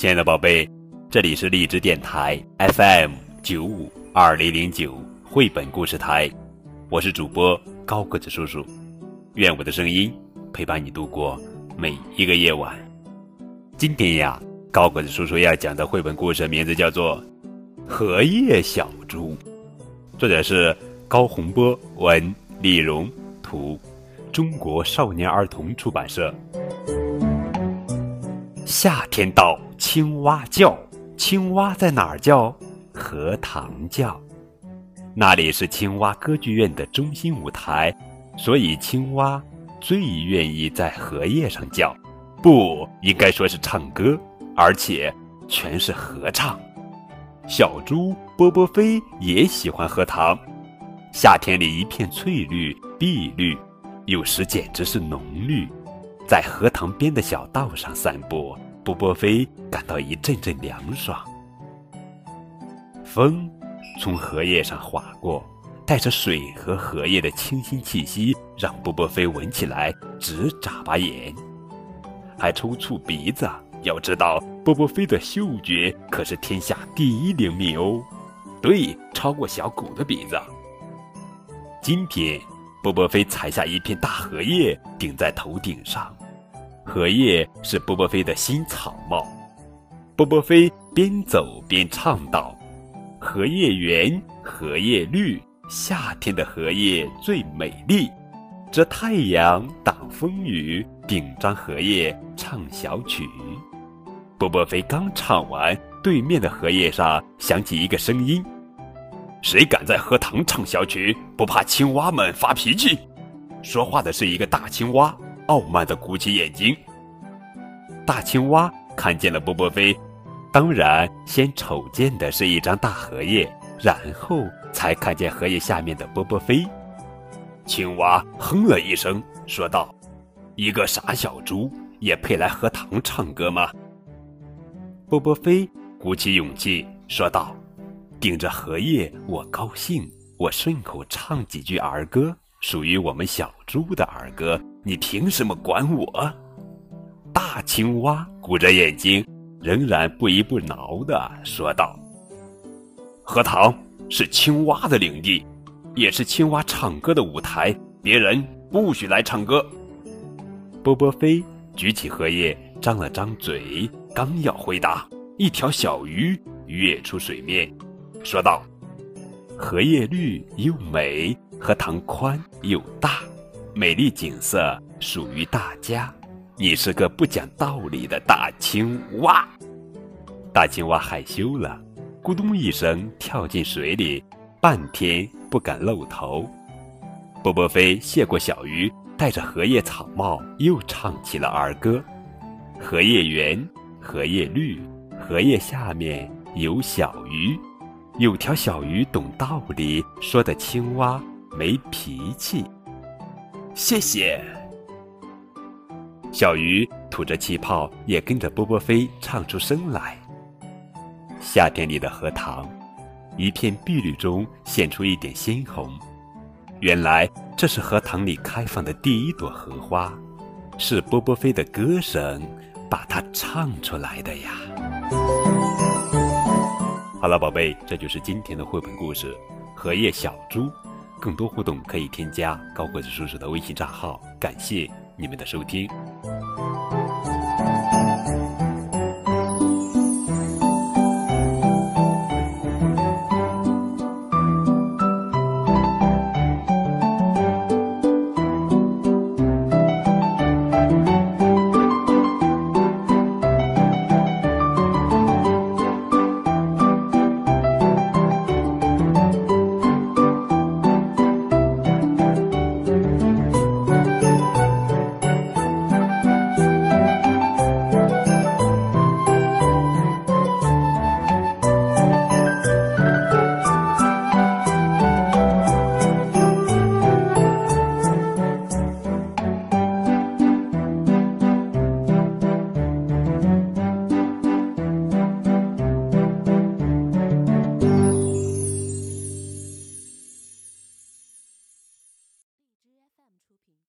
亲爱的宝贝，这里是荔枝电台 FM 九五二零零九绘本故事台，我是主播高个子叔叔，愿我的声音陪伴你度过每一个夜晚。今天呀，高个子叔叔要讲的绘本故事名字叫做《荷叶小猪》，作者是高洪波，文李荣，图，中国少年儿童出版社。夏天到，青蛙叫，青蛙在哪儿叫？荷塘叫。那里是青蛙歌剧院的中心舞台，所以青蛙最愿意在荷叶上叫，不应该说是唱歌，而且全是合唱。小猪波波飞也喜欢荷塘，夏天里一片翠绿碧绿，有时简直是浓绿。在荷塘边的小道上散步，波波飞感到一阵阵凉爽。风从荷叶上划过，带着水和荷叶的清新气息，让波波飞闻起来直眨巴眼，还抽搐鼻子。要知道，波波飞的嗅觉可是天下第一灵敏哦，对，超过小狗的鼻子。今天，波波飞采下一片大荷叶，顶在头顶上。荷叶是波波飞的新草帽，波波飞边走边唱道：“荷叶圆，荷叶绿，夏天的荷叶最美丽，遮太阳，挡风雨，顶张荷叶唱小曲。”波波飞刚唱完，对面的荷叶上响起一个声音：“谁敢在荷塘唱小曲，不怕青蛙们发脾气？”说话的是一个大青蛙。傲慢地鼓起眼睛。大青蛙看见了波波飞，当然先瞅见的是一张大荷叶，然后才看见荷叶下面的波波飞。青蛙哼了一声，说道：“一个傻小猪也配来荷塘唱歌吗？”波波飞鼓起勇气说道：“顶着荷叶，我高兴，我顺口唱几句儿歌。”属于我们小猪的儿歌，你凭什么管我？大青蛙鼓着眼睛，仍然不依不挠地说道：“荷塘是青蛙的领地，也是青蛙唱歌的舞台，别人不许来唱歌。”波波飞举起荷叶，张了张嘴，刚要回答，一条小鱼跃出水面，说道：“荷叶绿又美。”荷塘宽又大，美丽景色属于大家。你是个不讲道理的大青蛙。大青蛙害羞了，咕咚一声跳进水里，半天不敢露头。波波飞谢过小鱼，戴着荷叶草帽，又唱起了儿歌：荷叶圆，荷叶绿，荷叶下面有小鱼，有条小鱼懂道理，说的青蛙。没脾气，谢谢。小鱼吐着气泡，也跟着波波飞唱出声来。夏天里的荷塘，一片碧绿中现出一点鲜红。原来这是荷塘里开放的第一朵荷花，是波波飞的歌声把它唱出来的呀。好了，宝贝，这就是今天的绘本故事《荷叶小猪》。更多互动可以添加高个子叔叔的微信账号。感谢你们的收听。